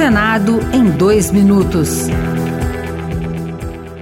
Senado em dois minutos.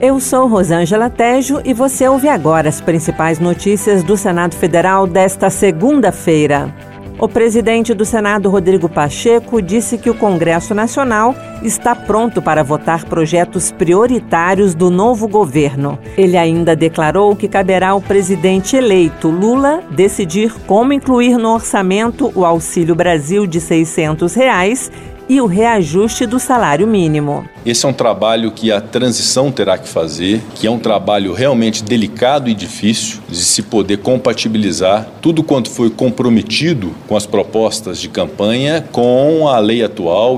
Eu sou Rosângela Tejo e você ouve agora as principais notícias do Senado Federal desta segunda-feira. O presidente do Senado, Rodrigo Pacheco, disse que o Congresso Nacional está pronto para votar projetos prioritários do novo governo. Ele ainda declarou que caberá ao presidente eleito Lula decidir como incluir no orçamento o Auxílio Brasil de 600 reais e o reajuste do salário mínimo. Esse é um trabalho que a transição terá que fazer, que é um trabalho realmente delicado e difícil de se poder compatibilizar tudo quanto foi comprometido com as propostas de campanha com a lei atual.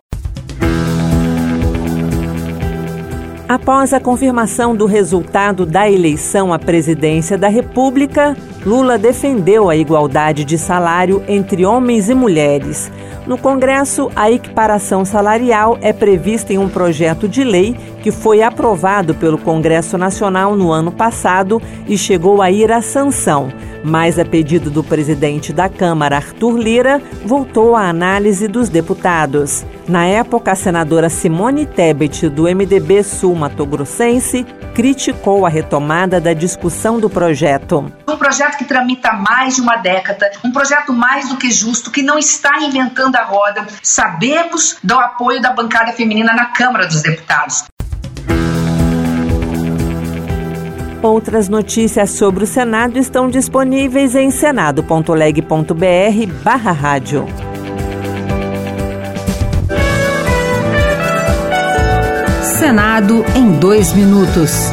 Após a confirmação do resultado da eleição à presidência da República, Lula defendeu a igualdade de salário entre homens e mulheres. No Congresso, a equiparação salarial é prevista em um projeto de lei que foi aprovado pelo Congresso Nacional no ano passado e chegou a ir à sanção. Mas, a pedido do presidente da Câmara, Arthur Lira, voltou à análise dos deputados. Na época, a senadora Simone Tebet, do MDB Sul Mato Grossense, criticou a retomada da discussão do projeto. Um projeto que tramita há mais de uma década, um projeto mais do que justo, que não está inventando a roda. Sabemos do apoio da bancada feminina na Câmara dos Deputados. Outras notícias sobre o Senado estão disponíveis em senado.leg.br barra rádio. Senado em dois minutos.